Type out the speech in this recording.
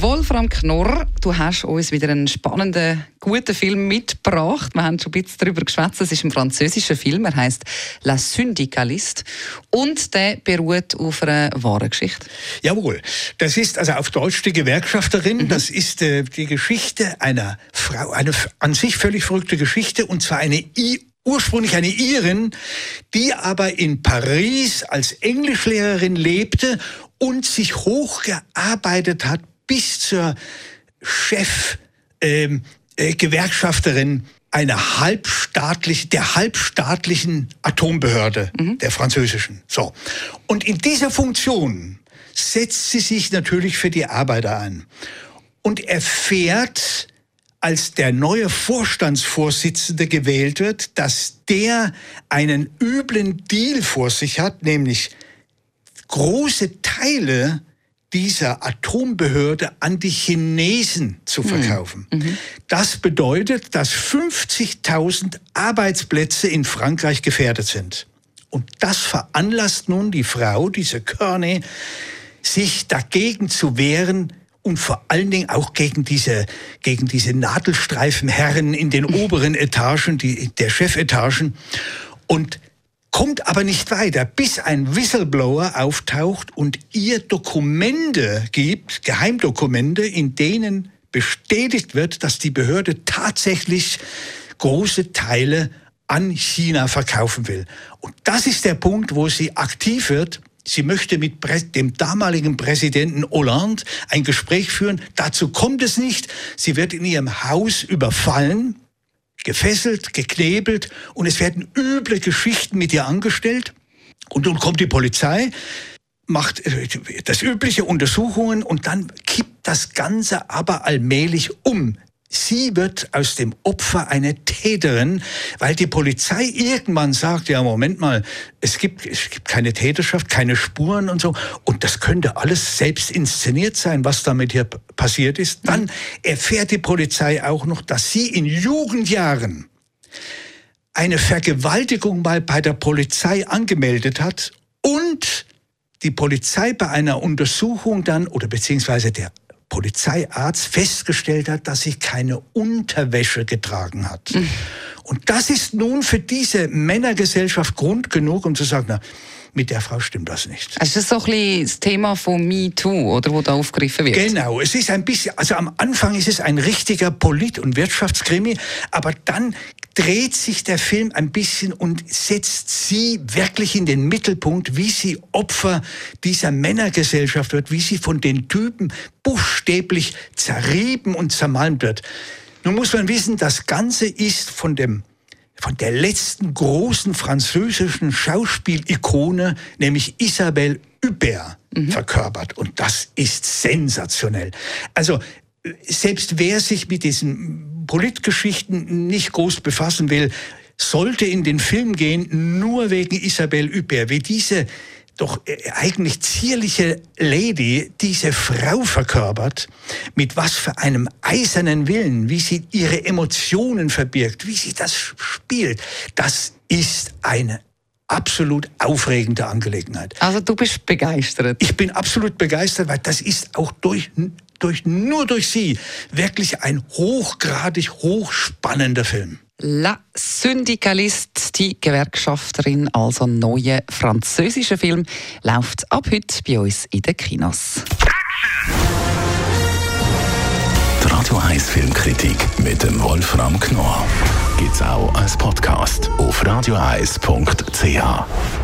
Wolfram Knorr, du hast uns wieder einen spannenden, guten Film mitgebracht. Wir haben schon ein bisschen darüber geschwätzt. Es ist ein französischer Film. Er heißt La Syndicaliste und der beruht auf einer wahren Geschichte. Jawohl. Das ist also auf Deutsch die Gewerkschafterin. Mhm. Das ist äh, die Geschichte einer Frau, eine an sich völlig verrückte Geschichte und zwar eine I ursprünglich eine Irin, die aber in Paris als Englischlehrerin lebte und sich hochgearbeitet hat bis zur Chef ähm, äh, Gewerkschafterin einer halbstaatlichen, der halbstaatlichen Atombehörde, mhm. der französischen. So. Und in dieser Funktion setzt sie sich natürlich für die Arbeiter ein und erfährt, als der neue Vorstandsvorsitzende gewählt wird, dass der einen üblen Deal vor sich hat, nämlich große Teile dieser Atombehörde an die Chinesen zu hm. verkaufen. Mhm. Das bedeutet, dass 50.000 Arbeitsplätze in Frankreich gefährdet sind. Und das veranlasst nun die Frau, diese Kearney, sich dagegen zu wehren und vor allen Dingen auch gegen diese, gegen diese Nadelstreifenherren in den oberen Etagen, die, der Chefetagen. Und kommt aber nicht weiter, bis ein Whistleblower auftaucht und ihr Dokumente gibt, Geheimdokumente, in denen bestätigt wird, dass die Behörde tatsächlich große Teile an China verkaufen will. Und das ist der Punkt, wo sie aktiv wird. Sie möchte mit dem damaligen Präsidenten Hollande ein Gespräch führen. Dazu kommt es nicht. Sie wird in ihrem Haus überfallen gefesselt, geknebelt und es werden üble Geschichten mit ihr angestellt. Und nun kommt die Polizei, macht äh, das übliche Untersuchungen und dann kippt das Ganze aber allmählich um. Sie wird aus dem Opfer eine Täterin, weil die Polizei irgendwann sagt, ja, Moment mal, es gibt, es gibt keine Täterschaft, keine Spuren und so. Und das könnte alles selbst inszeniert sein, was damit hier passiert ist. Dann erfährt die Polizei auch noch, dass sie in Jugendjahren eine Vergewaltigung mal bei der Polizei angemeldet hat und die Polizei bei einer Untersuchung dann oder beziehungsweise der Polizeiarzt festgestellt hat, dass sie keine Unterwäsche getragen hat. Mhm. Und das ist nun für diese Männergesellschaft Grund genug, um zu sagen, na, mit der Frau stimmt das nicht. Also das ist so ein bisschen das Thema von MeToo, oder, wo da aufgegriffen wird. Genau, es ist ein bisschen, also am Anfang ist es ein richtiger Polit- und Wirtschaftskrimi, aber dann dreht sich der Film ein bisschen und setzt sie wirklich in den Mittelpunkt, wie sie Opfer dieser Männergesellschaft wird, wie sie von den Typen buchstäblich zerrieben und zermalmt wird. Nun muss man wissen, das Ganze ist von dem von der letzten großen französischen Schauspielikone, nämlich Isabelle Huppert, mhm. verkörpert. Und das ist sensationell. Also selbst wer sich mit diesen Politgeschichten nicht groß befassen will, sollte in den Film gehen, nur wegen Isabelle Huppert, wie diese doch äh, eigentlich zierliche Lady diese Frau verkörpert, mit was für einem eisernen Willen, wie sie ihre Emotionen verbirgt, wie sie das spielt, das ist eine absolut aufregende Angelegenheit. Also du bist begeistert. Ich bin absolut begeistert, weil das ist auch durch, durch nur durch sie wirklich ein hochgradig hochspannender Film. La Syndicaliste, die Gewerkschafterin, also neue französische Film, läuft ab heute bei uns in den Kinos. Die Radio 1 Filmkritik mit dem Wolfram Knorr gibt's auch als Podcast auf radioeis.ch.